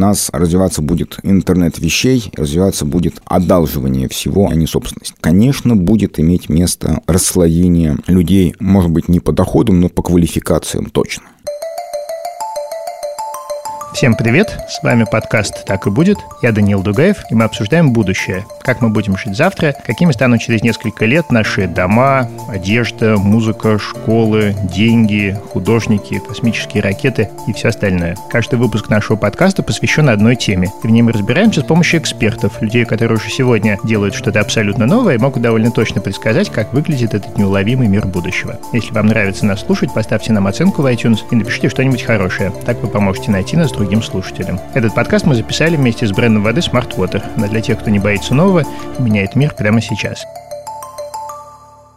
нас развиваться будет интернет вещей, развиваться будет одалживание всего, а не собственность. Конечно, будет иметь место расслоение людей, может быть, не по доходам, но по квалификациям точно. Всем привет! С вами подкаст «Так и будет». Я Даниил Дугаев, и мы обсуждаем будущее. Как мы будем жить завтра, какими станут через несколько лет наши дома, одежда, музыка, школы, деньги, художники, космические ракеты и все остальное. Каждый выпуск нашего подкаста посвящен одной теме. И в ней мы разбираемся с помощью экспертов, людей, которые уже сегодня делают что-то абсолютно новое и могут довольно точно предсказать, как выглядит этот неуловимый мир будущего. Если вам нравится нас слушать, поставьте нам оценку в iTunes и напишите что-нибудь хорошее. Так вы поможете найти нас другим слушателям. Этот подкаст мы записали вместе с брендом воды Smart Water, но для тех, кто не боится нового меняет мир прямо сейчас.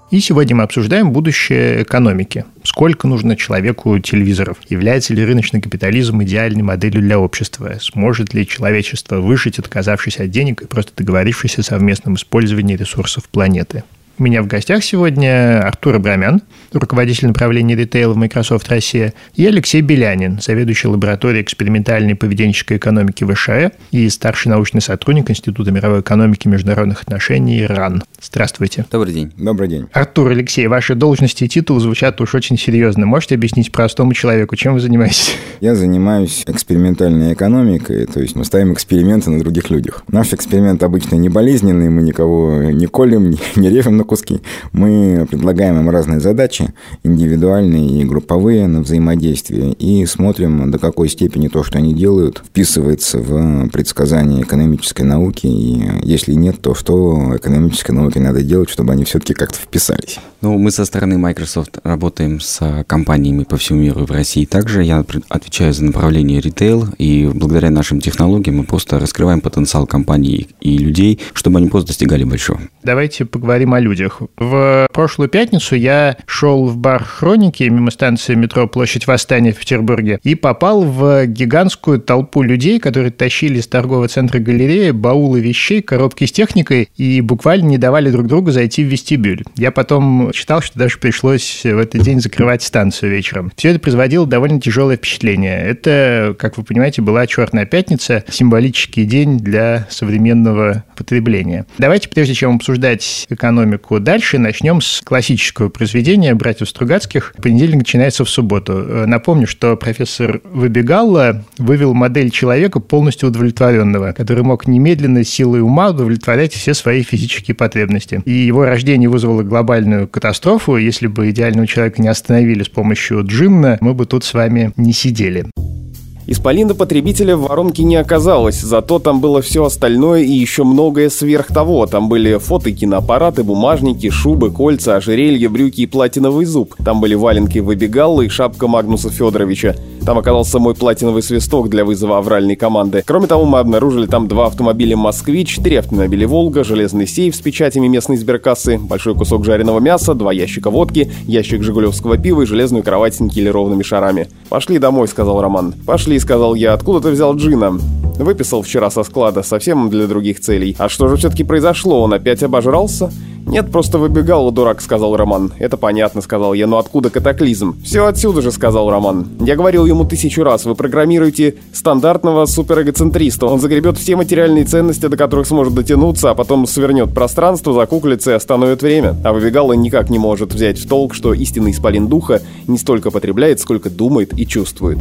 И сегодня мы обсуждаем будущее экономики. Сколько нужно человеку телевизоров? Является ли рыночный капитализм идеальной моделью для общества? Сможет ли человечество выжить, отказавшись от денег и просто договорившись о совместном использовании ресурсов планеты? У меня в гостях сегодня Артур Абрамян, руководитель направления ритейла в Microsoft Россия, и Алексей Белянин, заведующий лабораторией экспериментальной поведенческой экономики ВШЭ и старший научный сотрудник Института мировой экономики и международных отношений РАН. Здравствуйте. Добрый день. Добрый день. Артур, Алексей, ваши должности и титулы звучат уж очень серьезно. Можете объяснить простому человеку, чем вы занимаетесь? Я занимаюсь экспериментальной экономикой, то есть мы ставим эксперименты на других людях. Наш эксперимент обычно не болезненный, мы никого не колем, не режем на куски. Мы предлагаем им разные задачи, индивидуальные и групповые на взаимодействие, и смотрим, до какой степени то, что они делают, вписывается в предсказания экономической науки, и если нет, то что экономической науке надо делать, чтобы они все-таки как-то вписались. Ну, мы со стороны Microsoft работаем с компаниями по всему миру и в России также. Я отвечаю за направление ритейл, и благодаря нашим технологиям мы просто раскрываем потенциал компаний и людей, чтобы они просто достигали большого. Давайте поговорим о людях. В прошлую пятницу я шел в бар «Хроники» мимо станции метро Площадь Восстания в Петербурге и попал в гигантскую толпу людей, которые тащили из торгового центра галереи баулы вещей, коробки с техникой и буквально не давали друг другу зайти в вестибюль. Я потом читал, что даже пришлось в этот день закрывать станцию вечером. Все это производило довольно тяжелое впечатление. Это, как вы понимаете, была черная пятница, символический день для современного потребления. Давайте, прежде чем обсуждать экономику дальше, начнем с классического произведения братьев Стругацких. Понедельник начинается в субботу. Напомню, что профессор Выбегалла вывел модель человека полностью удовлетворенного, который мог немедленно силой ума удовлетворять все свои физические потребности. И его рождение вызвало глобальную катастрофу. Если бы идеального человека не остановили с помощью джинна, мы бы тут с вами не сидели. Исполина потребителя в воронке не оказалось, зато там было все остальное и еще многое сверх того. Там были фото, киноаппараты, бумажники, шубы, кольца, ожерелья, брюки и платиновый зуб. Там были валенки выбегаллы и шапка Магнуса Федоровича. Там оказался мой платиновый свисток для вызова авральной команды. Кроме того, мы обнаружили там два автомобиля «Москвич», три автомобиля «Волга», железный сейф с печатями местной сберкассы, большой кусок жареного мяса, два ящика водки, ящик жигулевского пива и железную кровать с никелированными шарами. «Пошли домой», — сказал Роман. «Пошли», — сказал я. «Откуда ты взял джина?» Выписал вчера со склада, совсем для других целей. А что же все-таки произошло? Он опять обожрался? «Нет, просто выбегал, дурак», — сказал Роман. «Это понятно», — сказал я, — «но откуда катаклизм?» «Все отсюда же», — сказал Роман. «Я говорил ему тысячу раз, вы программируете стандартного суперэгоцентриста. Он загребет все материальные ценности, до которых сможет дотянуться, а потом свернет пространство, закуклится и остановит время. А выбегал никак не может взять в толк, что истинный исполин духа не столько потребляет, сколько думает и чувствует»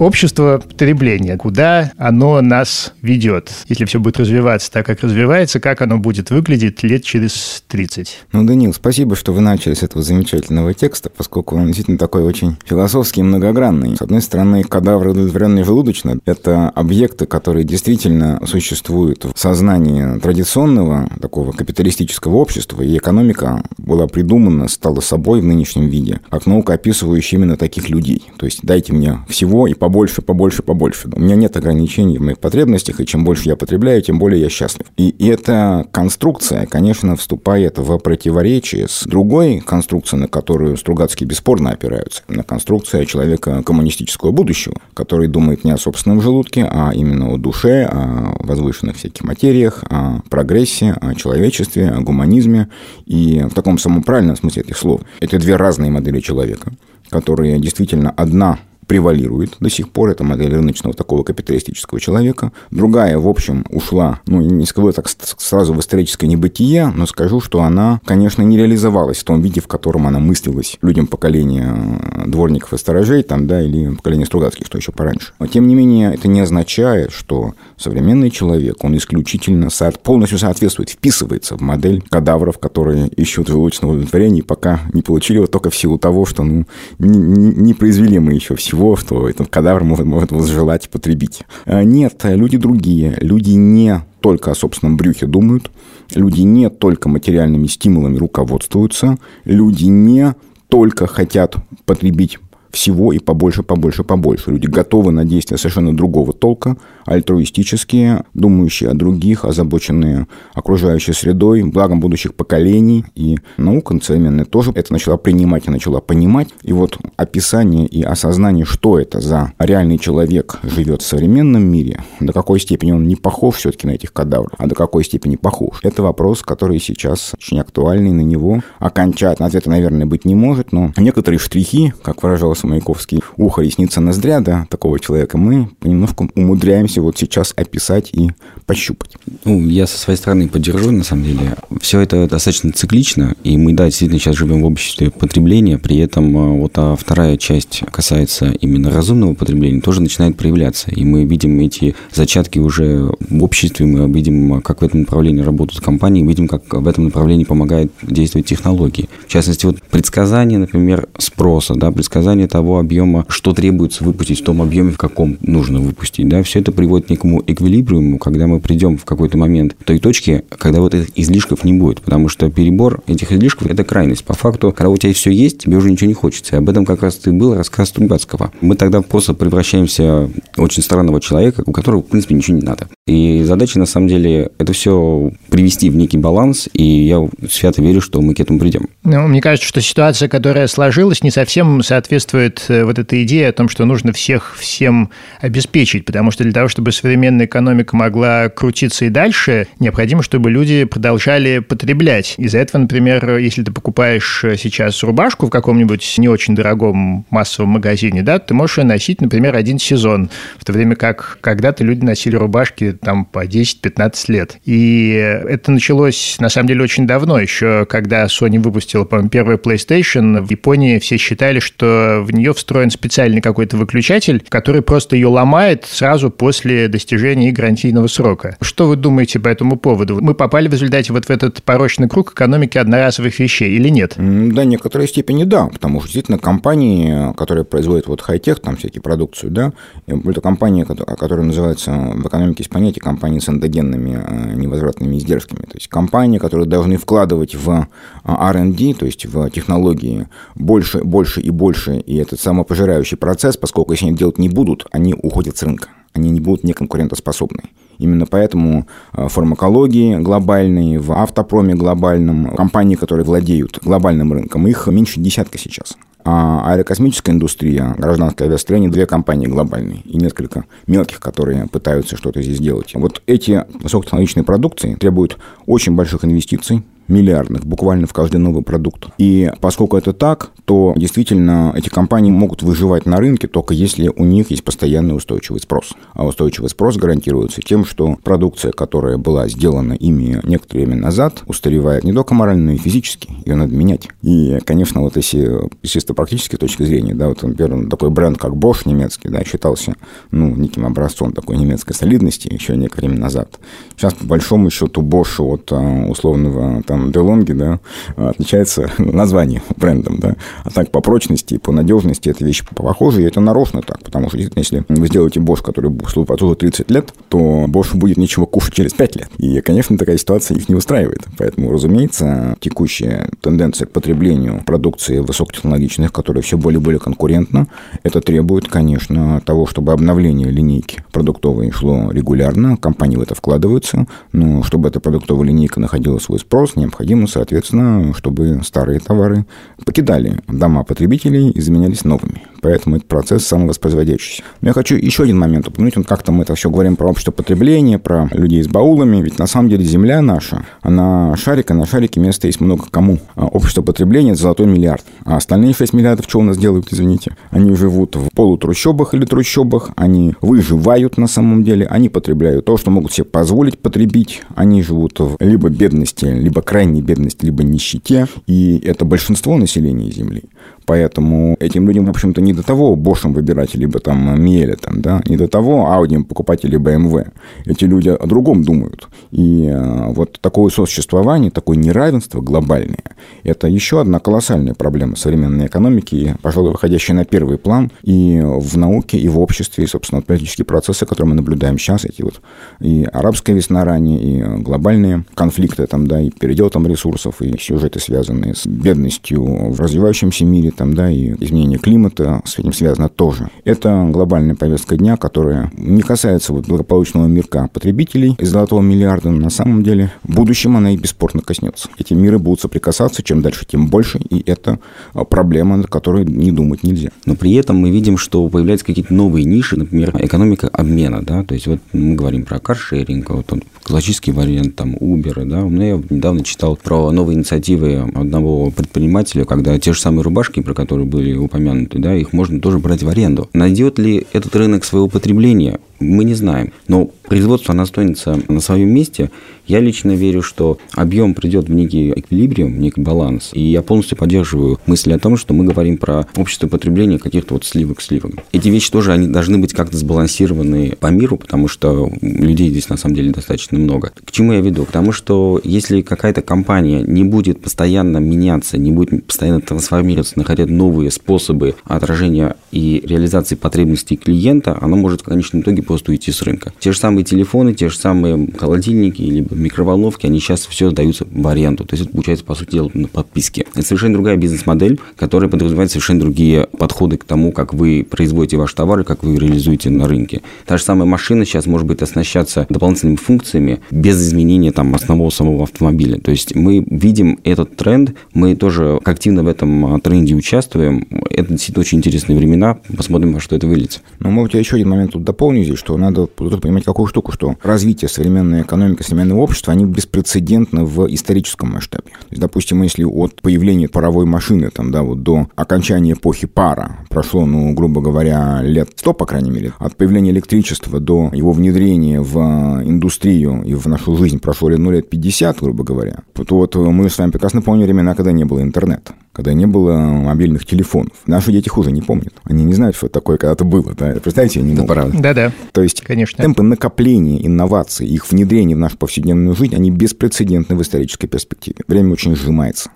общество потребления, куда оно нас ведет. Если все будет развиваться так, как развивается, как оно будет выглядеть лет через 30. Ну, Данил, спасибо, что вы начали с этого замечательного текста, поскольку он действительно такой очень философский и многогранный. С одной стороны, кадавры, удовлетворенные желудочно, это объекты, которые действительно существуют в сознании традиционного такого капиталистического общества, и экономика была придумана, стала собой в нынешнем виде, как наука, описывающая именно таких людей. То есть дайте мне всего и по побольше, побольше, побольше. У меня нет ограничений в моих потребностях, и чем больше я потребляю, тем более я счастлив. И эта конструкция, конечно, вступает в противоречие с другой конструкцией, на которую Стругацкие бесспорно опираются, на конструкция человека коммунистического будущего, который думает не о собственном желудке, а именно о душе, о возвышенных всяких материях, о прогрессе, о человечестве, о гуманизме. И в таком самом правильном смысле этих слов. Это две разные модели человека, которые действительно одна превалирует до сих пор. Это модель рыночного такого капиталистического человека. Другая, в общем, ушла, ну, не скажу так сразу в историческое небытие, но скажу, что она, конечно, не реализовалась в том виде, в котором она мыслилась людям поколения э, дворников и сторожей, там, да, или поколения Стругацких, что еще пораньше. Но, тем не менее, это не означает, что современный человек, он исключительно полностью соответствует, вписывается в модель кадавров, которые ищут желудочного удовлетворения, пока не получили его только в силу того, что ну, не, не, не произвели мы еще всего, что этот кадавр может, может возжелать потребить. А нет, люди другие. Люди не только о собственном брюхе думают, люди не только материальными стимулами руководствуются, люди не только хотят потребить всего и побольше, побольше, побольше. Люди готовы на действия совершенно другого толка, альтруистические, думающие о других, озабоченные окружающей средой, благом будущих поколений. И наука современная тоже это начала принимать и начала понимать. И вот описание и осознание, что это за реальный человек живет в современном мире, до какой степени он не похож все-таки на этих кадавров, а до какой степени похож. Это вопрос, который сейчас очень актуальный, на него окончательно ответа, наверное, быть не может, но некоторые штрихи, как выражался Маяковский, ухо, ресница, ноздря, да, такого человека, мы понемножку умудряемся можете вот сейчас описать и пощупать? Ну, я со своей стороны поддержу, на самом деле. Все это достаточно циклично, и мы, да, действительно сейчас живем в обществе потребления, при этом э, вот а вторая часть касается именно разумного потребления, тоже начинает проявляться, и мы видим эти зачатки уже в обществе, мы видим, как в этом направлении работают компании, видим, как в этом направлении помогают действовать технологии. В частности, вот предсказание, например, спроса, да, предсказание того объема, что требуется выпустить в том объеме, в каком нужно выпустить, да, все это приводит к некому эквилибриуму, когда мы придем в какой-то момент той точке, когда вот этих излишков не будет, потому что перебор этих излишков – это крайность. По факту, когда у тебя все есть, тебе уже ничего не хочется. И об этом как раз и был рассказ Стругацкого. Мы тогда просто превращаемся в очень странного человека, у которого, в принципе, ничего не надо. И задача, на самом деле, это все привести в некий баланс, и я свято верю, что мы к этому придем. Ну, мне кажется, что ситуация, которая сложилась, не совсем соответствует э, вот этой идее о том, что нужно всех всем обеспечить, потому что для того, чтобы современная экономика могла крутиться и дальше, необходимо, чтобы люди продолжали потреблять. Из-за этого, например, если ты покупаешь сейчас рубашку в каком-нибудь не очень дорогом массовом магазине, да, ты можешь ее носить, например, один сезон, в то время как когда-то люди носили рубашки там по 10-15 лет. И это началось, на самом деле, очень давно, еще когда Sony выпустила, по-моему, первый PlayStation, в Японии все считали, что в нее встроен специальный какой-то выключатель, который просто ее ломает сразу после достижения гарантийного срока. Что вы думаете по этому поводу? Мы попали в результате вот в этот порочный круг экономики одноразовых вещей или нет? Да, некоторой степени да, потому что действительно компании, которые производят вот хай-тех, там всякие продукцию, да, это компании, которые называются в экономике понятие компании с эндогенными э, невозвратными издержками. То есть компании, которые должны вкладывать в э, R&D, то есть в технологии больше, больше и больше, и этот самопожирающий процесс, поскольку если они делать не будут, они уходят с рынка они не будут неконкурентоспособны. Именно поэтому э, фармакологии глобальные, в автопроме глобальном, компании, которые владеют глобальным рынком, их меньше десятка сейчас. А аэрокосмическая индустрия, гражданское авиастроение, две компании глобальные и несколько мелких, которые пытаются что-то здесь делать. Вот эти высокотехнологичные продукции требуют очень больших инвестиций, миллиардных буквально в каждый новый продукт. И поскольку это так, то действительно эти компании могут выживать на рынке только если у них есть постоянный устойчивый спрос. А устойчивый спрос гарантируется тем, что продукция, которая была сделана ими некоторое время назад, устаревает не только морально, но и физически. Ее надо менять. И, конечно, вот если чисто практической точки зрения, да, вот, например, такой бренд, как Bosch немецкий, да, считался, ну, неким образцом такой немецкой солидности еще некоторое время назад. Сейчас, по большому счету, Bosch от а, условного там там DeLonghi, да, отличается название брендом, да. А так по прочности и по надежности это вещи похожи, и это нарочно так, потому что если вы сделаете Bosch, который служит по 30 лет, то Bosch будет ничего кушать через 5 лет. И, конечно, такая ситуация их не устраивает. Поэтому, разумеется, текущая тенденция к потреблению продукции высокотехнологичных, которая все более и более конкурентна, это требует, конечно, того, чтобы обновление линейки продуктовой шло регулярно, компании в это вкладываются, но чтобы эта продуктовая линейка находила свой спрос, необходимо, соответственно, чтобы старые товары покидали дома потребителей и заменялись новыми. Поэтому это процесс самовоспроизводящийся. Но я хочу еще один момент упомянуть. Он как-то мы это все говорим про общество потребления, про людей с баулами. Ведь на самом деле земля наша, она шарик, а на шарике места есть много кому. А общество потребления – это золотой миллиард. А остальные 6 миллиардов что у нас делают, извините? Они живут в полутрущобах или трущобах, они выживают на самом деле, они потребляют то, что могут себе позволить потребить, они живут в либо бедности, либо крайней бедности, либо нищете, и это большинство населения Земли. Поэтому этим людям, в общем-то, не до того Бошем выбирать, либо там Миеля, там, да, не до того Audi покупать или BMW. Эти люди о другом думают. И э, вот такое сосуществование, такое неравенство глобальное, это еще одна колоссальная проблема современной экономики, пожалуй, выходящая на первый план и в науке, и в обществе, и, собственно, политические процессы, которые мы наблюдаем сейчас, эти вот и арабская весна ранее, и глобальные конфликты, там, да, и передел там ресурсов, и сюжеты, связанные с бедностью в развивающемся мире, там, да, и изменение климата с этим связано тоже. Это глобальная повестка дня, которая не касается вот благополучного мирка потребителей из золотого миллиарда, но на самом деле в будущем она и бесспорно коснется. Эти миры будут соприкасаться, чем дальше, тем больше, и это а, проблема, над которой не думать нельзя. Но при этом мы видим, что появляются какие-то новые ниши, например, экономика обмена, да, то есть вот мы говорим про каршеринг, вот он классический вариант там Uber, да, но я недавно читал про новые инициативы одного предпринимателя, когда те же самые рубашки про которые были упомянуты, да, их можно тоже брать в аренду. Найдет ли этот рынок своего потребления? Мы не знаем. Но производство оно останется на своем месте. Я лично верю, что объем придет в некий эквилибриум, некий баланс. И я полностью поддерживаю мысли о том, что мы говорим про общество потребления каких-то вот сливок-сливок. Эти вещи тоже они должны быть как-то сбалансированы по миру, потому что людей здесь на самом деле достаточно много. К чему я веду? К тому, что если какая-то компания не будет постоянно меняться, не будет постоянно трансформироваться, находя новые способы отражения и реализации потребностей клиента, она может в конечном итоге просто уйти с рынка. Те же самые телефоны, те же самые холодильники, либо микроволновки, они сейчас все сдаются в аренду. То есть это получается, по сути дела, на подписке. Это совершенно другая бизнес-модель, которая подразумевает совершенно другие подходы к тому, как вы производите ваш товар и как вы реализуете на рынке. Та же самая машина сейчас может быть оснащаться дополнительными функциями без изменения там основного самого автомобиля. То есть мы видим этот тренд, мы тоже активно в этом тренде участвуем. Это действительно очень интересные времена. Посмотрим, во что это выльется. Ну, может, я еще один момент тут дополню здесь, что надо понимать какую штуку, что развитие современной экономики, современного общества, они беспрецедентны в историческом масштабе. То есть, допустим, если от появления паровой машины там, да, вот до окончания эпохи пара прошло, ну, грубо говоря, лет 100, по крайней мере, от появления электричества до его внедрения в индустрию и в нашу жизнь прошло, ну, лет 50, грубо говоря, то вот мы с вами прекрасно помним времена, когда не было интернета когда не было мобильных телефонов. Наши дети хуже не помнят. Они не знают, что это такое когда-то было. Да? Представьте, они не могут. Да-да. То есть Конечно. темпы накопления инноваций, их внедрения в нашу повседневную жизнь, они беспрецедентны в исторической перспективе. Время очень сжимается.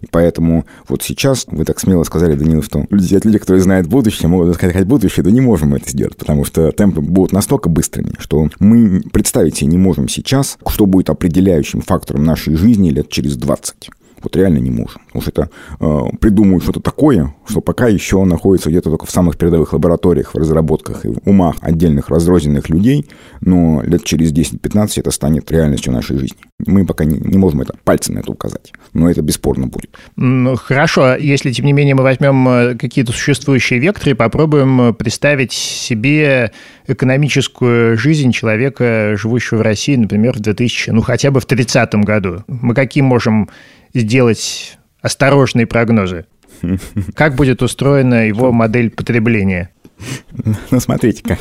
И поэтому вот сейчас вы так смело сказали, Данил, что люди, люди, которые знают будущее, могут сказать будущее, да не можем мы это сделать, потому что темпы будут настолько быстрыми, что мы представить себе не можем сейчас, что будет определяющим фактором нашей жизни лет через 20. Вот реально не можем. Уж это э, придумают что-то такое, что пока еще находится где-то только в самых передовых лабораториях, в разработках и в умах отдельных разрозненных людей, но лет через 10-15 это станет реальностью нашей жизни. Мы пока не, не можем это пальцем на это указать, но это бесспорно будет. Ну, хорошо, если, тем не менее, мы возьмем э, какие-то существующие векторы попробуем э, представить себе экономическую жизнь человека, живущего в России, например, в 2000, ну, хотя бы в 30 году. Мы какие можем сделать осторожные прогнозы? Как будет устроена его модель потребления? Ну, смотрите, как.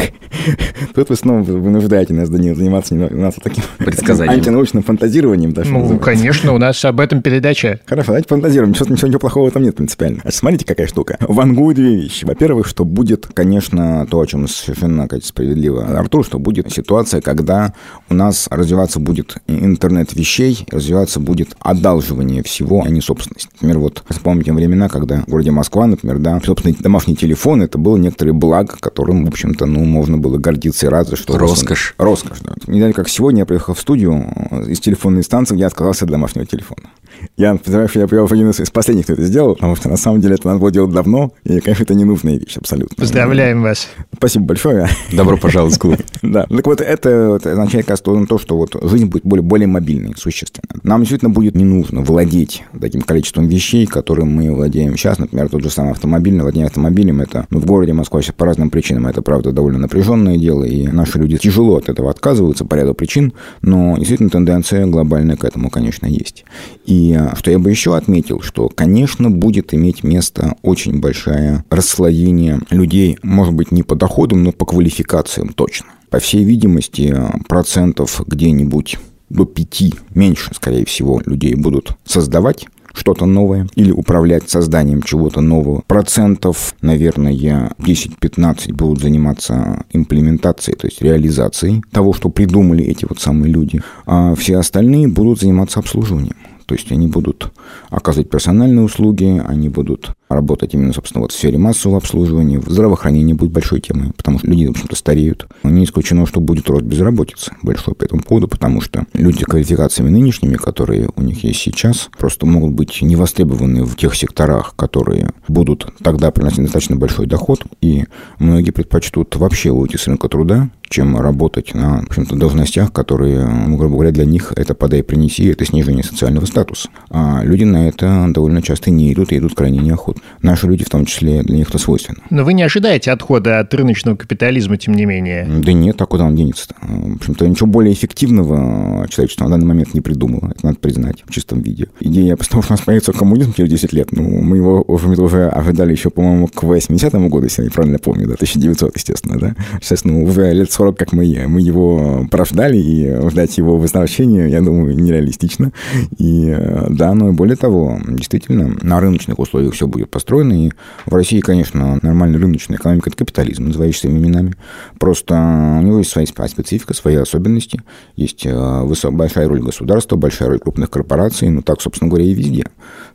Тут вы снова вынуждаете нас, Данил, заниматься заниматься таким предсказанием. антинаучным фантазированием. Даже, ну, конечно, у нас об этом передача. Хорошо, давайте фантазируем. Ничего, ничего, ничего плохого там нет принципиально. А смотрите, какая штука. Вангую две вещи. Во-первых, что будет, конечно, то, о чем совершенно как справедливо Артур, что будет ситуация, когда у нас развиваться будет интернет вещей, развиваться будет одалживание всего, а не собственность. Например, вот вспомните времена, когда в городе Москва, например, да, собственный домашний телефон, это был некоторый блок благо, которым, в общем-то, ну, можно было гордиться и рад, что... Роскошь. Роскошь, да. Не знаю, как сегодня я приехал в студию, э, из телефонной станции, я отказался от домашнего телефона. Я подозреваю, что я был один из последних, кто это сделал, потому что на самом деле это надо было делать давно, и, конечно, это ненужная вещь абсолютно. Поздравляем вас. Спасибо большое. Добро пожаловать в клуб. Да, так вот это означает как раз то, что вот жизнь будет более, более мобильной, существенно. Нам действительно будет не нужно владеть таким количеством вещей, которым мы владеем сейчас. Например, тот же самый автомобиль, владение автомобилем, это ну, в городе Москва сейчас по разным причинам, это, правда, довольно напряженное дело, и наши люди тяжело от этого отказываются по ряду причин, но действительно тенденция глобальная к этому, конечно, есть. И а, что я бы еще отметил, что, конечно, будет иметь место очень большое расслоение людей, может быть, не по доходам, но по квалификациям точно. По всей видимости, процентов где-нибудь до пяти, меньше, скорее всего, людей будут создавать что-то новое или управлять созданием чего-то нового. Процентов, наверное, 10-15 будут заниматься имплементацией, то есть реализацией того, что придумали эти вот самые люди, а все остальные будут заниматься обслуживанием. То есть они будут оказывать персональные услуги, они будут работать именно, собственно, вот в сфере массового обслуживания. Здравоохранение будет большой темой, потому что люди, в общем-то, стареют. Не исключено, что будет рост безработицы большой по этому поводу, потому что люди с квалификациями нынешними, которые у них есть сейчас, просто могут быть не востребованы в тех секторах, которые будут тогда приносить достаточно большой доход, и многие предпочтут вообще уйти с рынка труда, чем работать на, в общем-то, должностях, которые, ну, грубо говоря, для них это подай, принеси, это снижение социального статуса. А люди на это довольно часто не идут и идут крайне неохотно. Наши люди, в том числе, для них это свойственно. Но вы не ожидаете отхода от рыночного капитализма, тем не менее? Да нет, а куда он денется-то? В общем-то, ничего более эффективного человечество на данный момент не придумало. Это надо признать в чистом виде. Идея того, что у нас появится коммунизм через 10 лет, ну, мы его уже, ожидали еще, по-моему, к 80-му году, если я правильно помню, да, 1900, естественно, да. Сейчас, ну, уже лет 40, как мы, мы его прождали, и ждать его возвращения, я думаю, нереалистично. И да, но и более того, действительно, на рыночных условиях все будет построено, и в России, конечно, нормальная рыночная экономика – это капитализм, называющий своими именами. Просто у него есть своя специфика, свои особенности, есть э, большая роль государства, большая роль крупных корпораций, ну так, собственно говоря, и везде.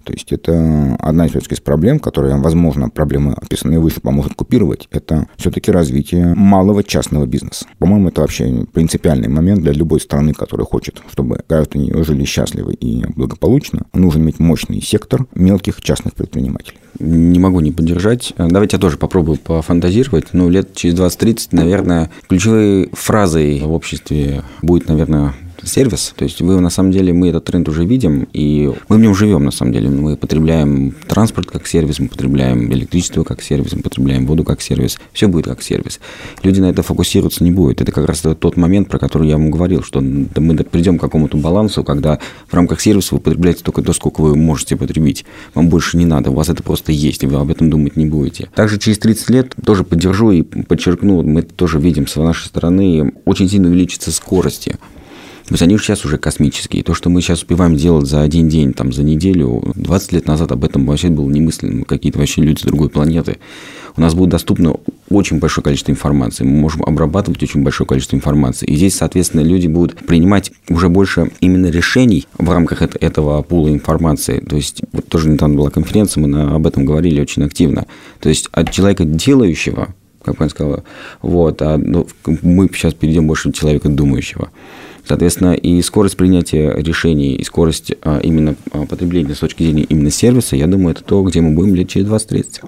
То есть это одна из, из проблем, которая, возможно, проблемы, описанные выше, поможет купировать, это все-таки развитие малого частного бизнеса. По-моему, это вообще принципиальный момент для любой страны, которая хочет, чтобы граждане жили счастливо и благополучно. Нужно иметь мощный сектор мелких частных предпринимателей. Не могу не поддержать. Давайте я тоже попробую пофантазировать. Ну, лет через 20-30, наверное, ключевой фразой в обществе будет, наверное, сервис. То есть вы на самом деле, мы этот тренд уже видим, и мы в нем живем на самом деле. Мы потребляем транспорт как сервис, мы потребляем электричество как сервис, мы потребляем воду как сервис. Все будет как сервис. Люди на это фокусироваться не будут. Это как раз тот момент, про который я вам говорил, что мы придем к какому-то балансу, когда в рамках сервиса вы потребляете только то, сколько вы можете потребить. Вам больше не надо, у вас это просто есть, и вы об этом думать не будете. Также через 30 лет тоже поддержу и подчеркну, мы тоже видим с нашей стороны, очень сильно увеличится скорости то есть они сейчас уже космические. То, что мы сейчас успеваем делать за один день, там, за неделю, 20 лет назад об этом вообще было немыслимо. Какие-то вообще люди с другой планеты. У нас будет доступно очень большое количество информации. Мы можем обрабатывать очень большое количество информации. И здесь, соответственно, люди будут принимать уже больше именно решений в рамках этого пула информации. То есть, вот тоже недавно была конференция, мы об этом говорили очень активно. То есть, от человека делающего, как он сказал, вот, а ну, мы сейчас перейдем больше к человека думающего. Соответственно, и скорость принятия решений, и скорость а, именно а, потребления с точки зрения именно сервиса, я думаю, это то, где мы будем лет через 20-30.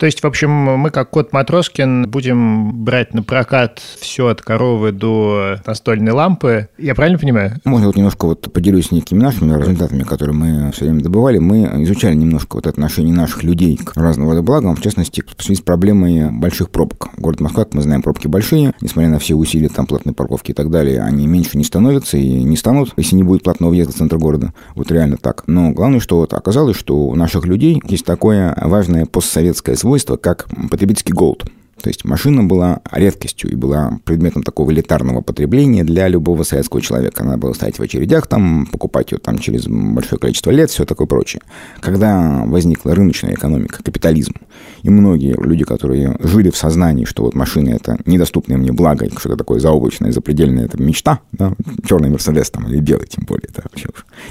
То есть, в общем, мы как кот Матроскин будем брать на прокат все от коровы до настольной лампы. Я правильно понимаю? Можно вот немножко вот поделюсь некими нашими результатами, которые мы все время добывали. Мы изучали немножко вот отношение наших людей к разного рода благам, в частности, в связи с проблемой больших пробок. Город Москва, как мы знаем, пробки большие, несмотря на все усилия там платной парковки и так далее, они меньше не становятся и не станут, если не будет платного въезда в центр города. Вот реально так. Но главное, что вот оказалось, что у наших людей есть такое важное постсоветское свойство, свойство, как потребительский голод. То есть машина была редкостью и была предметом такого элитарного потребления для любого советского человека. Надо было стоять в очередях, там, покупать ее там через большое количество лет, все такое прочее. Когда возникла рыночная экономика, капитализм, и многие люди, которые жили в сознании, что вот машина это недоступное мне благо, что-то такое заоблачное, запредельное, это мечта, да, черный Мерседес там, или белый тем более, вообще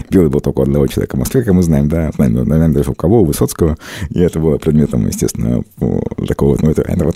Белый был только у одного человека в Москве, как мы знаем, да, наверное, даже у кого, у Высоцкого, и это было предметом, естественно, такого, ну, это, это вот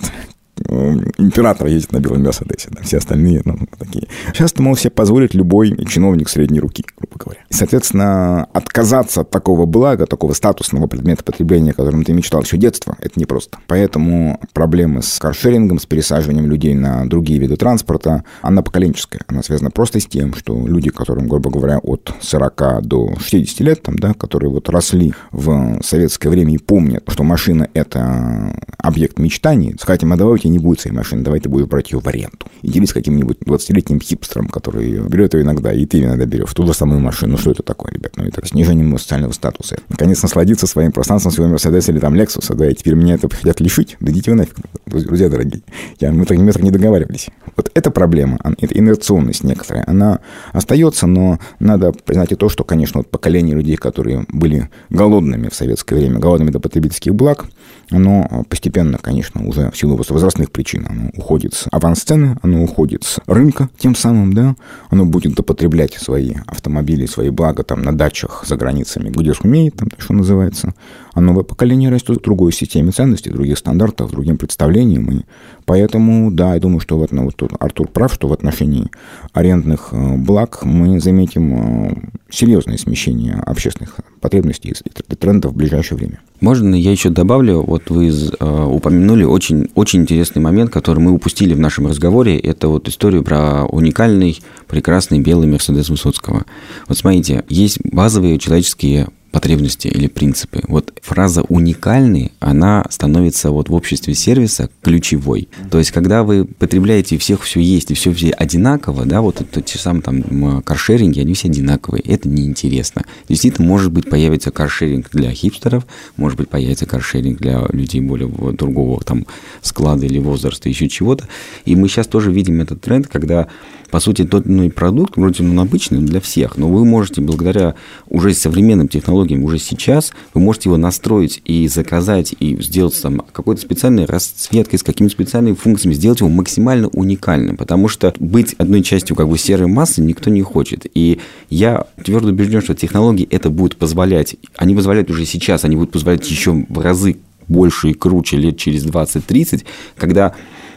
император ездит на белом Мерседесе, да, все остальные, ну, такие. Сейчас, мол, себе позволит любой чиновник средней руки, грубо говоря. Соответственно, отказаться от такого блага, такого статусного предмета потребления, которым ты мечтал еще детства, это непросто. Поэтому проблемы с каршерингом, с пересаживанием людей на другие виды транспорта, она поколенческая. Она связана просто с тем, что люди, которым, грубо говоря, от 40 до 60 лет, там, да, которые вот росли в советское время и помнят, что машина — это объект мечтаний, сказать им, а давай не будет своей машины, давай ты будешь брать ее в аренду. И с каким-нибудь 20-летним хипстером, который берет ее иногда, и ты иногда берешь ту же самую машину. Ну, что это такое, ребят? Ну, это снижение моего социального статуса. Наконец, насладиться своим пространством, своего Мерседеса или там Лексуса, да, и теперь меня это хотят лишить? Да идите вы нафиг, друзья дорогие. Я, мы, так, мы так не договаривались. Вот эта проблема, это инерционность некоторая, она остается, но надо признать и то, что, конечно, вот поколение людей, которые были голодными в советское время, голодными до потребительских благ, оно постепенно, конечно, уже в силу возрастных причин, оно уходит с авансцены, оно уходит с рынка тем самым, да, оно будет допотреблять свои автомобили, свои блага там на дачах за границами, где сумеет, там, что называется. А новое поколение растет в другой системе ценностей, других стандартов, другим представлениям. И поэтому, да, я думаю, что вот, ну, вот Артур прав, что в отношении арендных э, благ мы заметим э, серьезное смещение общественных потребностей и трендов в ближайшее время. Можно я еще добавлю? Вот вы э, упомянули очень, очень интересный момент, который мы упустили в нашем разговоре. Это вот историю про уникальный, прекрасный белый Мерседес Высоцкого. Вот смотрите, есть базовые человеческие потребности или принципы. Вот фраза «уникальный», она становится вот в обществе сервиса ключевой. То есть, когда вы потребляете, всех все есть, и все все одинаково, да, вот это те самые там каршеринги, они все одинаковые, это неинтересно. Действительно, может быть, появится каршеринг для хипстеров, может быть, появится каршеринг для людей более другого там склада или возраста, еще чего-то. И мы сейчас тоже видим этот тренд, когда по сути, тот ну, продукт, вроде он обычный для всех, но вы можете благодаря уже современным технологиям, уже сейчас, вы можете его настроить и заказать, и сделать там какой-то специальной расцветкой, с какими-то специальными функциями, сделать его максимально уникальным, потому что быть одной частью как бы серой массы никто не хочет. И я твердо убежден, что технологии это будут позволять, они позволяют уже сейчас, они будут позволять еще в разы больше и круче лет через 20-30, когда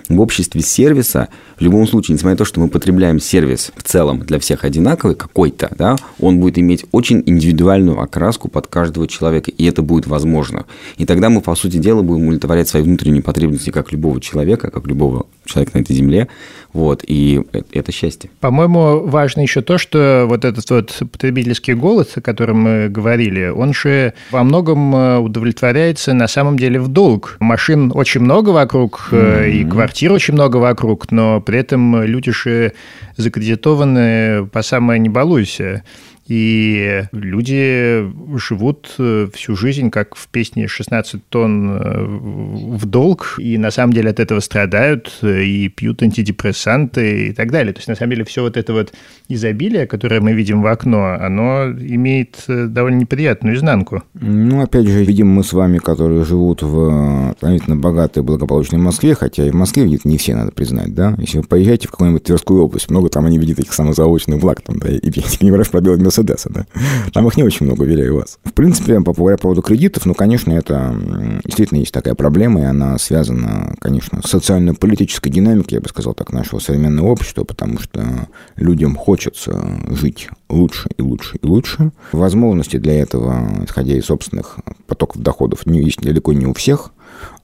в обществе сервиса, в любом случае, несмотря на то, что мы потребляем сервис в целом для всех одинаковый какой-то, да, он будет иметь очень индивидуальную окраску под каждого человека, и это будет возможно. И тогда мы, по сути дела, будем удовлетворять свои внутренние потребности как любого человека, как любого человека на этой земле, вот, и это счастье. По-моему, важно еще то, что вот этот вот потребительский голод, о котором мы говорили, он же во многом э, удовлетворяется на самом деле в долг. Машин очень много вокруг, mm-hmm. и квартир очень много вокруг, но при этом люди же закредитованы по самое не балуйся. И люди живут э, всю жизнь, как в песне «16 тонн э, в долг», и на самом деле от этого страдают, э, и пьют антидепрессанты и так далее. То есть, на самом деле, все вот это вот изобилие, которое мы видим в окно, оно имеет довольно неприятную изнанку. Ну, опять же, видим мы с вами, которые живут в сравнительно богатой, благополучной Москве, хотя и в Москве видят не все, надо признать, да? Если вы поезжаете в какую-нибудь Тверскую область, много там они видят этих самых заочных благ, там, да, и не говоришь про белый Мерседеса, да. Там их не очень много, уверяю вас. В принципе, по поводу кредитов, ну, конечно, это действительно есть такая проблема, и она связана, конечно, с социально-политической динамикой, я бы сказал так, нашего современного общества, потому что людям хочется жить лучше и лучше и лучше. Возможности для этого, исходя из собственных потоков доходов, не есть далеко не у всех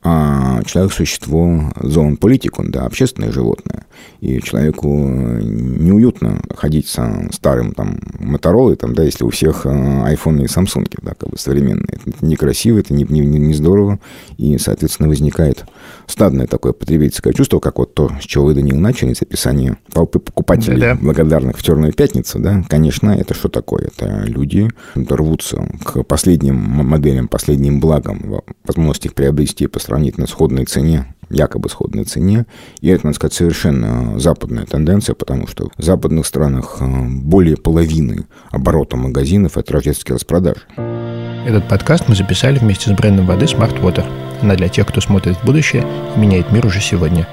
а человек – существо зон политикум, да, общественное животное. И человеку неуютно ходить со старым там Моторолой, там, да, если у всех айфоны и самсунги, да, как бы современные. Это некрасиво, это не, не, не здорово, и, соответственно, возникает стадное такое потребительское чувство, как вот то, с чего вы, Данил, начали, с описания толпы покупателей, да -да. благодарных в «Черную пятницу», да, конечно, это что такое? Это люди рвутся к последним моделям, последним благам, возможности их приобрести по сравнительно сходной цене, якобы сходной цене. И это, надо сказать, совершенно западная тенденция, потому что в западных странах э, более половины оборота магазинов – это рождественские распродажи. Этот подкаст мы записали вместе с брендом воды Smart Water. Она для тех, кто смотрит в будущее и меняет мир уже сегодня.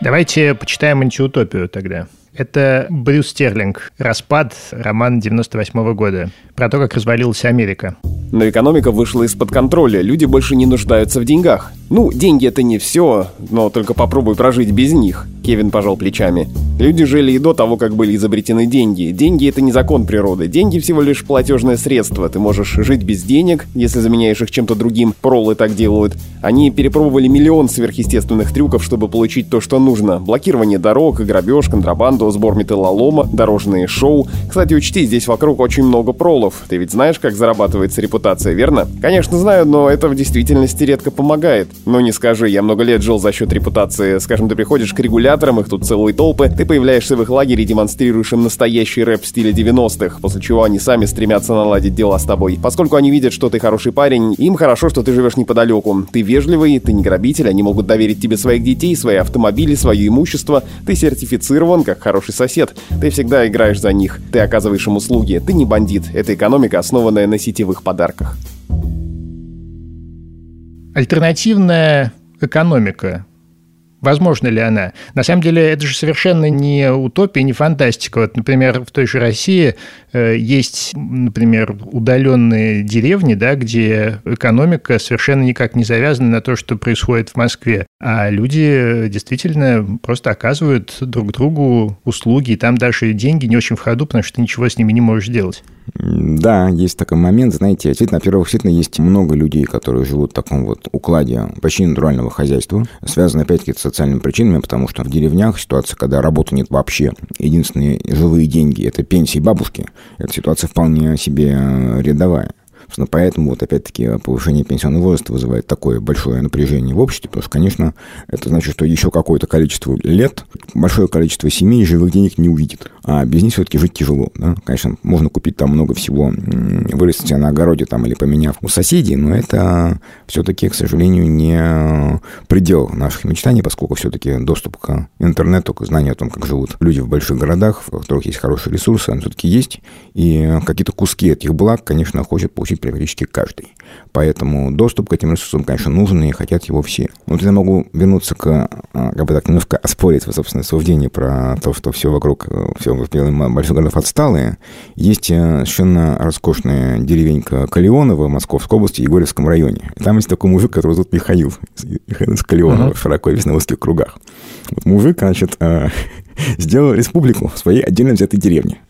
Давайте почитаем антиутопию тогда. Это Брюс Стерлинг. «Распад», роман 98 -го года. Про то, как развалилась Америка. Но экономика вышла из-под контроля, люди больше не нуждаются в деньгах. Ну, деньги это не все, но только попробуй прожить без них. Кевин пожал плечами. Люди жили и до того, как были изобретены деньги. Деньги — это не закон природы. Деньги всего лишь платежное средство. Ты можешь жить без денег, если заменяешь их чем-то другим. Пролы так делают. Они перепробовали миллион сверхъестественных трюков, чтобы получить то, что нужно. Блокирование дорог, грабеж, контрабанду, сбор металлолома, дорожные шоу. Кстати, учти, здесь вокруг очень много пролов. Ты ведь знаешь, как зарабатывается репутация, верно? Конечно, знаю, но это в действительности редко помогает. Но не скажи, я много лет жил за счет репутации. Скажем, ты приходишь к регуляторам, их тут целые толпы, ты появляешься в их лагере и демонстрируешь им настоящий рэп в стиле 90-х, после чего они сами стремятся наладить дела с тобой. Поскольку они видят, что ты хороший парень, им хорошо, что ты живешь неподалеку. Ты вежливый, ты не грабитель, они могут доверить тебе своих детей, свои автомобили, свое имущество. Ты сертифицирован как хороший сосед. Ты всегда играешь за них. Ты оказываешь им услуги. Ты не бандит. Это экономика, основанная на сетевых подарках. Альтернативная экономика Возможно ли она? На самом деле, это же совершенно не утопия, не фантастика. Вот, например, в той же России э, есть, например, удаленные деревни, да, где экономика совершенно никак не завязана на то, что происходит в Москве. А люди действительно просто оказывают друг другу услуги, и там даже деньги не очень в ходу, потому что ты ничего с ними не можешь делать. Да, есть такой момент, знаете, действительно, во-первых, действительно есть много людей, которые живут в таком вот укладе почти натурального хозяйства, связано опять-таки с социальными причинами, потому что в деревнях ситуация, когда работы нет вообще, единственные живые деньги – это пенсии бабушки, эта ситуация вполне себе рядовая. Собственно, поэтому вот опять-таки повышение пенсионного возраста вызывает такое большое напряжение в обществе, потому что, конечно, это значит, что еще какое-то количество лет большое количество семей живых денег не увидит. А без них все-таки жить тяжело. Да? Конечно, можно купить там много всего, вырастить на огороде там или поменяв у соседей, но это все-таки, к сожалению, не предел наших мечтаний, поскольку все-таки доступ к интернету, к знанию о том, как живут люди в больших городах, в которых есть хорошие ресурсы, он все-таки есть. И какие-то куски этих благ, конечно, хочет получить практически каждый. Поэтому доступ к этим ресурсам, конечно, нужен, и хотят его все. Вот я могу вернуться к, а, как бы так, немножко оспорить, собственно, суждение про то, что все вокруг, все в больших городах отсталые. Есть э, совершенно роскошная деревенька Калионова в Московской области, Егорьевском районе. И там есть такой мужик, который зовут. Михаил из Калионова, uh-huh. широко известный в узких кругах. Вот мужик, значит, э, сделал республику в своей отдельно взятой деревне.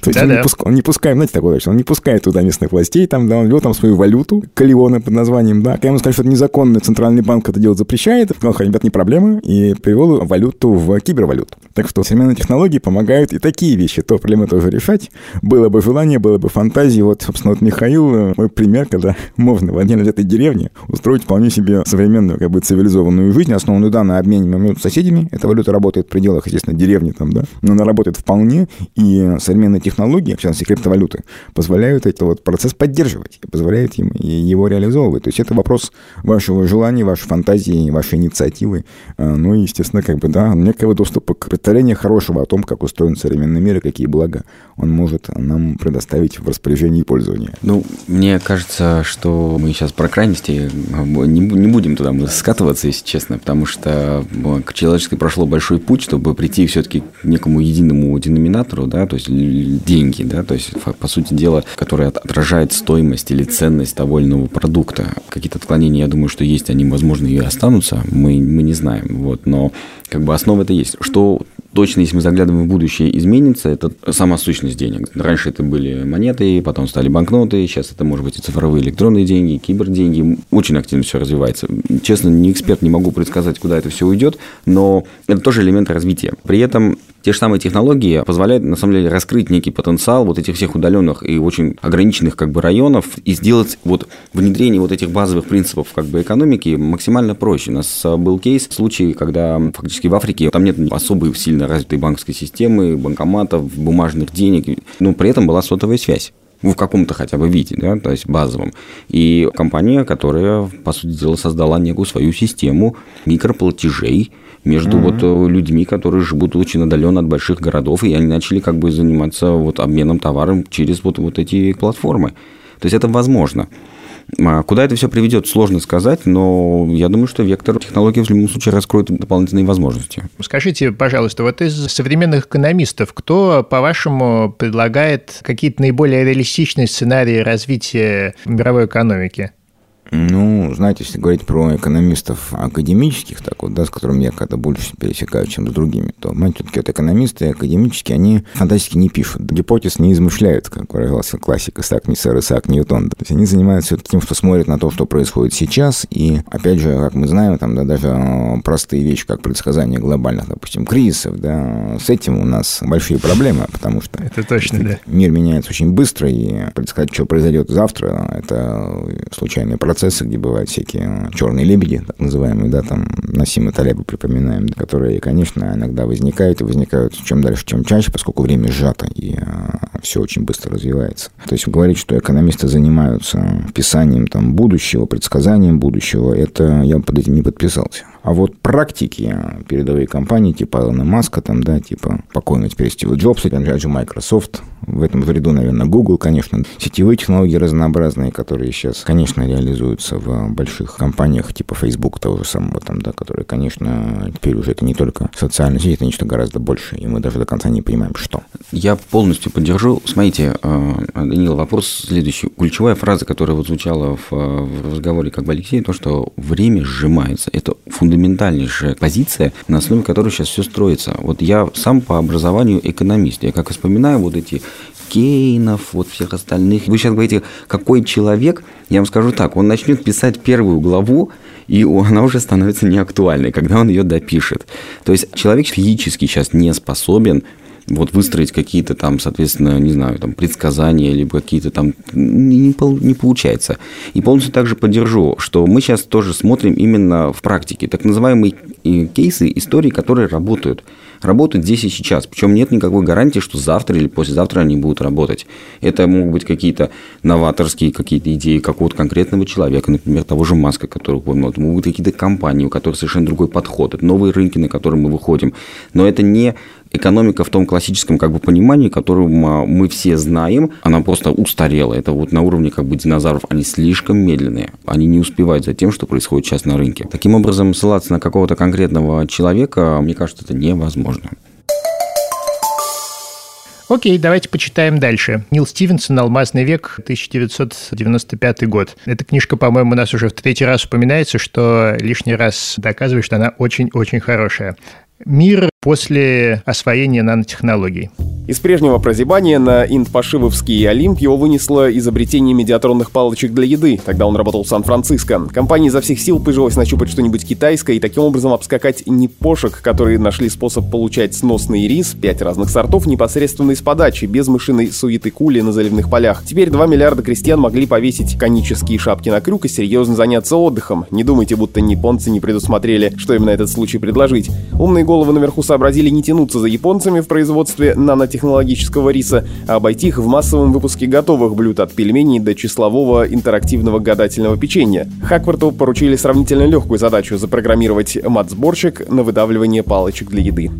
То есть да, он, да. Не пуск... он не пускает, знаете, такое, он не пускает туда местных властей, там, да, он ввел там свою валюту, калионы под названием, да. Когда ему сказали, что это незаконно, центральный банк это делать запрещает, он сказал, ребят, не проблема, и привел валюту в кибервалюту. Так что современные технологии помогают и такие вещи, то проблемы тоже решать. Было бы желание, было бы фантазии. Вот, собственно, вот Михаил, э, мой пример, когда можно в отдельно этой деревне устроить вполне себе современную, как бы цивилизованную жизнь, основанную, да, на обмене между соседями. Эта валюта работает в пределах, естественно, деревни там, да, но она работает вполне, и современные технологии, в частности, криптовалюты, позволяют этот вот процесс поддерживать позволяют им его реализовывать. То есть это вопрос вашего желания, вашей фантазии, вашей инициативы. А, ну и, естественно, как бы, да, некого доступа к представлению хорошего о том, как устроен современный мир и какие блага он может нам предоставить в распоряжении и пользовании. Ну, мне кажется, что мы сейчас про крайности не, не будем туда скатываться, если честно, потому что человечество прошло большой путь, чтобы прийти все-таки к некому единому деноминатору, да, то есть деньги, да, то есть, по сути дела, который отражает стоимость или ценность того или иного продукта. Какие-то отклонения, я думаю, что есть, они, возможно, и останутся, мы, мы не знаем, вот, но как бы основа это есть. Что точно, если мы заглядываем в будущее, изменится, это сама сущность денег. Раньше это были монеты, потом стали банкноты, сейчас это может быть и цифровые электронные деньги, киберденьги. Очень активно все развивается. Честно, не эксперт, не могу предсказать, куда это все уйдет, но это тоже элемент развития. При этом те же самые технологии позволяют, на самом деле, раскрыть некий потенциал вот этих всех удаленных и очень ограниченных как бы районов и сделать вот внедрение вот этих базовых принципов как бы экономики максимально проще. У нас был кейс, случай, когда фактически в Африке там нет особой сильно развитой банковской системы, банкоматов, бумажных денег, но при этом была сотовая связь в каком-то хотя бы виде, да, то есть базовом. И компания, которая, по сути дела, создала некую свою систему микроплатежей, между mm-hmm. вот э, людьми, которые живут очень отдаленно от больших городов, и они начали как бы заниматься вот обменом товаром через вот, вот эти платформы. То есть это возможно. А куда это все приведет, сложно сказать, но я думаю, что вектор технологий в любом случае раскроет дополнительные возможности. Скажите, пожалуйста, вот из современных экономистов, кто, по-вашему, предлагает какие-то наиболее реалистичные сценарии развития мировой экономики? Ну, знаете, если говорить про экономистов академических, так вот, да, с которыми я когда больше пересекаю, чем с другими, то, понимаете, все-таки вот экономисты академические, они фантастики не пишут, гипотез не измышляют, как выражался классик Исаак не сэр Исаак Ньютон. То есть они занимаются тем, что смотрят на то, что происходит сейчас, и, опять же, как мы знаем, там, да, даже простые вещи, как предсказание глобальных, допустим, кризисов, да, с этим у нас большие проблемы, потому что... Это точно, да. Мир меняется очень быстро, и предсказать, что произойдет завтра, это случайный процесс процессы, где бывают всякие черные лебеди, так называемые, да, там Насима Талеба припоминаем, которые, конечно, иногда возникают и возникают чем дальше, чем чаще, поскольку время сжато и а, все очень быстро развивается. То есть говорить, что экономисты занимаются писанием там будущего, предсказанием будущего, это я под этим не подписался. А вот практики передовые компании типа Илона Маска, там, да, типа покойного теперь Стива Джобса, опять же Microsoft, в этом ряду, наверное, Google, конечно, сетевые технологии разнообразные, которые сейчас, конечно, реализуются в больших компаниях типа Facebook того же самого, там, да, которые, конечно, теперь уже это не только социальная сеть, это нечто гораздо больше, и мы даже до конца не понимаем, что. Я полностью поддержу. Смотрите, э, Данил, вопрос следующий. Ключевая фраза, которая вот звучала в, разговоре как бы Алексея, то, что время сжимается. Это фундаментально фундаментальнейшая позиция, на основе которой сейчас все строится. Вот я сам по образованию экономист. Я как вспоминаю вот эти Кейнов, вот всех остальных. Вы сейчас говорите, какой человек, я вам скажу так, он начнет писать первую главу, и она уже становится неактуальной, когда он ее допишет. То есть человек физически сейчас не способен вот выстроить какие-то там, соответственно, не знаю, там предсказания, либо какие-то там не, не получается. И полностью также поддержу, что мы сейчас тоже смотрим именно в практике, так называемые э, кейсы, истории, которые работают работают здесь и сейчас. Причем нет никакой гарантии, что завтра или послезавтра они будут работать. Это могут быть какие-то новаторские какие-то идеи какого-то конкретного человека, например, того же Маска, который упомянул. Это могут быть какие-то компании, у которых совершенно другой подход. Это новые рынки, на которые мы выходим. Но это не экономика в том классическом как бы понимании, которым а, мы все знаем, она просто устарела. Это вот на уровне как бы динозавров. Они слишком медленные. Они не успевают за тем, что происходит сейчас на рынке. Таким образом, ссылаться на какого-то конкретного человека, мне кажется, это невозможно. Окей, давайте почитаем дальше. Нил Стивенсон «Алмазный век», 1995 год. Эта книжка, по-моему, у нас уже в третий раз упоминается, что лишний раз доказывает, что она очень-очень хорошая. Мир после освоения нанотехнологий. Из прежнего прозябания на Инд-Пашивовский Олимп его вынесло изобретение медиатронных палочек для еды. Тогда он работал в Сан-Франциско. Компания изо всех сил пыжилась нащупать что-нибудь китайское и таким образом обскакать непошек, которые нашли способ получать сносный рис, пять разных сортов, непосредственно из подачи, без мышиной суеты кули на заливных полях. Теперь 2 миллиарда крестьян могли повесить конические шапки на крюк и серьезно заняться отдыхом. Не думайте, будто японцы не предусмотрели, что именно этот случай предложить. Умные головы наверху сообразили не тянуться за японцами в производстве нанотехнологического риса, а обойти их в массовом выпуске готовых блюд от пельменей до числового интерактивного гадательного печенья. Хакварту поручили сравнительно легкую задачу запрограммировать мат-сборщик на выдавливание палочек для еды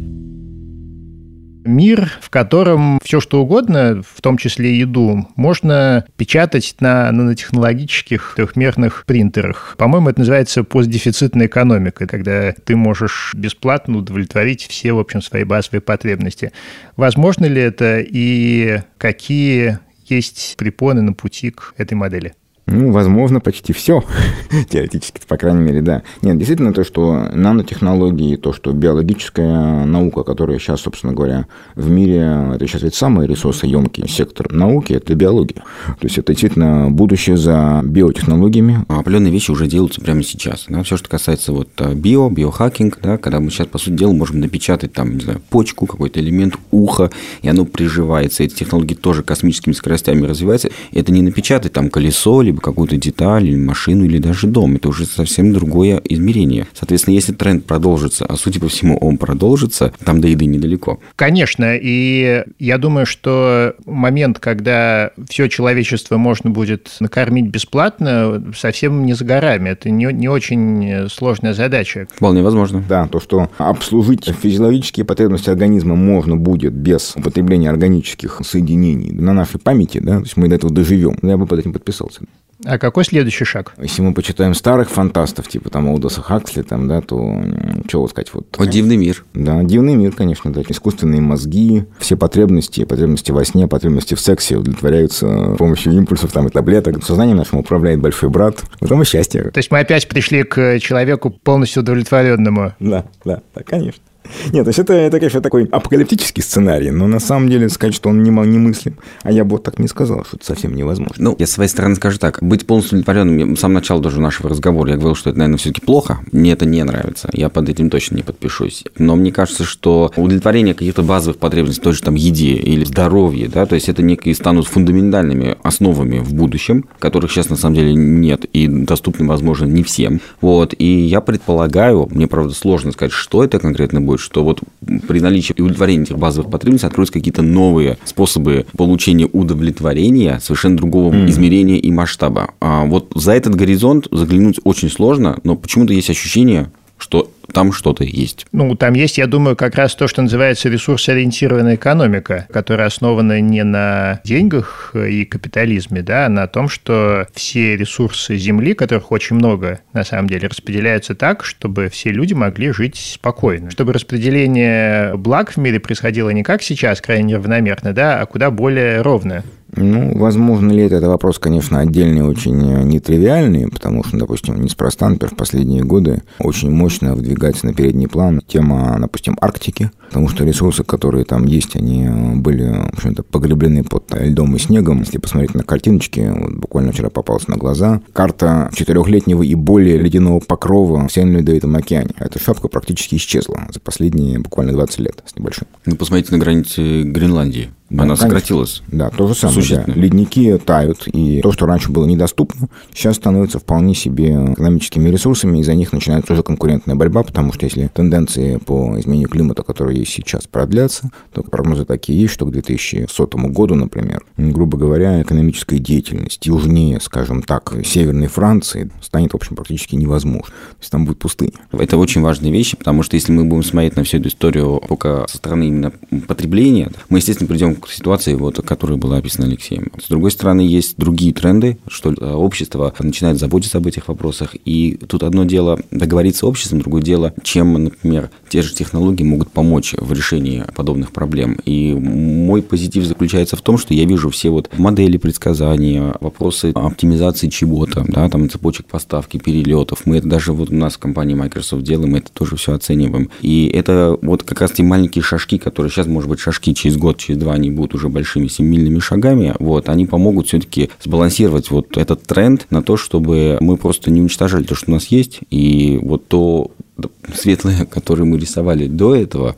мир, в котором все что угодно, в том числе еду, можно печатать на нанотехнологических трехмерных принтерах. По-моему, это называется постдефицитная экономика, когда ты можешь бесплатно удовлетворить все, в общем, свои базовые потребности. Возможно ли это и какие есть препоны на пути к этой модели? Ну, возможно, почти все. Теоретически, по крайней мере, да. Нет, действительно, то, что нанотехнологии, то, что биологическая наука, которая сейчас, собственно говоря, в мире, это сейчас ведь самый ресурсоемкий сектор науки, это биология. То есть это действительно будущее за биотехнологиями. А определенные вещи уже делаются прямо сейчас. Да? Все, что касается вот э, био, биохакинг, да, когда мы сейчас, по сути дела, можем напечатать там, не знаю, почку, какой-то элемент уха, и оно приживается. Эти технологии тоже космическими скоростями развиваются. Это не напечатать там колесо, либо какую-то деталь, или машину, или даже дом. Это уже совсем другое измерение. Соответственно, если тренд продолжится, а судя по всему, он продолжится, там до еды недалеко. Конечно, и я думаю, что момент, когда все человечество можно будет накормить бесплатно, совсем не за горами. Это не, не очень сложная задача. Вполне возможно. Да, то, что обслужить физиологические потребности организма можно будет без употребления органических соединений на нашей памяти, да, то есть мы до этого доживем. Я бы под этим подписался. А какой следующий шаг? Если мы почитаем старых фантастов, типа там Олдоса Хаксли, там, да, то что вот сказать? Вот, вот дивный мир. Да, дивный мир, конечно, да. Искусственные мозги, все потребности, потребности во сне, потребности в сексе удовлетворяются с помощью импульсов там, и таблеток. Сознанием нашим управляет большой брат. Потом и счастье. То есть мы опять пришли к человеку полностью удовлетворенному. Да, да, да, конечно. Нет, то есть это, это, конечно, такой апокалиптический сценарий, но на самом деле сказать, что он не немыслим, а я бы вот так не сказал, что это совсем невозможно. Ну, я с своей стороны скажу так, быть полностью удовлетворенным, с самого начала даже нашего разговора я говорил, что это, наверное, все-таки плохо, мне это не нравится, я под этим точно не подпишусь. Но мне кажется, что удовлетворение каких-то базовых потребностей, той же там еде или здоровье, да, то есть это некие станут фундаментальными основами в будущем, которых сейчас на самом деле нет и доступны, возможно, не всем. Вот, и я предполагаю, мне, правда, сложно сказать, что это конкретно будет, что вот при наличии и удовлетворении этих базовых потребностей откроются какие-то новые способы получения удовлетворения совершенно другого mm. измерения и масштаба. А вот за этот горизонт заглянуть очень сложно, но почему-то есть ощущение, что там что-то есть. Ну, там есть, я думаю, как раз то, что называется ресурсоориентированная экономика, которая основана не на деньгах и капитализме, да, а на том, что все ресурсы Земли, которых очень много, на самом деле, распределяются так, чтобы все люди могли жить спокойно. Чтобы распределение благ в мире происходило не как сейчас, крайне равномерно, да, а куда более ровно. Ну, возможно ли это, это вопрос, конечно, отдельный, очень нетривиальный, потому что, допустим, неспроста, например, в последние годы очень мощно выдвигается на передний план тема, допустим, Арктики, потому что ресурсы, которые там есть, они были, в общем-то, погреблены под льдом и снегом. Если посмотреть на картиночки, вот буквально вчера попалась на глаза, карта четырехлетнего и более ледяного покрова в Северном Ледовитом океане. Эта шапка практически исчезла за последние буквально 20 лет с небольшим. Ну, посмотрите на границе Гренландии. Да, Она конечно. сократилась. Да, то же самое. Да. Ледники тают, и то, что раньше было недоступно, сейчас становится вполне себе экономическими ресурсами, и за них начинается тоже конкурентная борьба, потому что если тенденции по изменению климата, которые есть сейчас, продлятся, то прогнозы такие есть, что к 2100 году, например, грубо говоря, экономическая деятельность южнее, скажем так, северной Франции станет, в общем, практически невозможно. То есть там будет пустыня. Это очень важные вещи, потому что если мы будем смотреть на всю эту историю только со стороны именно потребления, мы, естественно, придем ситуации, вот, которая была описана Алексеем. С другой стороны, есть другие тренды, что э, общество начинает заботиться об этих вопросах. И тут одно дело договориться с обществом, другое дело, чем, например, те же технологии могут помочь в решении подобных проблем. И мой позитив заключается в том, что я вижу все вот модели предсказания, вопросы оптимизации чего-то, да, там цепочек поставки, перелетов. Мы это даже вот у нас в компании Microsoft делаем, мы это тоже все оцениваем. И это вот как раз те маленькие шажки, которые сейчас, может быть, шажки через год, через два, они будут уже большими семимильными шагами, вот, они помогут все-таки сбалансировать вот этот тренд на то, чтобы мы просто не уничтожали то, что у нас есть, и вот то светлое, которое мы рисовали до этого,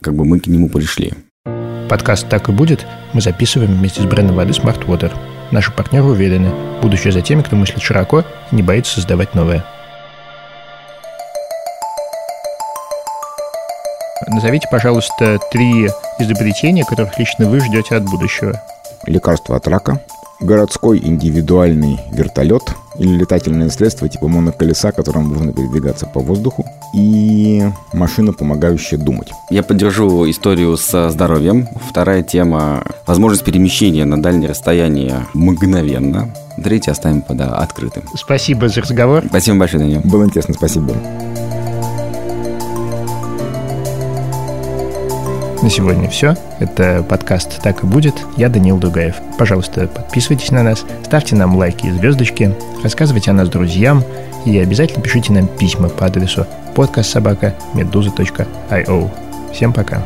как бы мы к нему пришли. Подкаст «Так и будет» мы записываем вместе с брендом воды Smart Water. Наши партнеры уверены, будущее за теми, кто мыслит широко и не боится создавать новое. Назовите, пожалуйста, три изобретения, которых лично вы ждете от будущего. Лекарство от рака, городской индивидуальный вертолет или летательное средство типа моноколеса, которым можно передвигаться по воздуху, и машина, помогающая думать. Я поддержу историю со здоровьем. Вторая тема – возможность перемещения на дальние расстояния мгновенно. Третье оставим под открытым. Спасибо за разговор. Спасибо большое, Данил. Было интересно, спасибо. На сегодня все. Это подкаст «Так и будет». Я Данил Дугаев. Пожалуйста, подписывайтесь на нас, ставьте нам лайки и звездочки, рассказывайте о нас друзьям и обязательно пишите нам письма по адресу подкастсобака.медуза.io. Всем пока.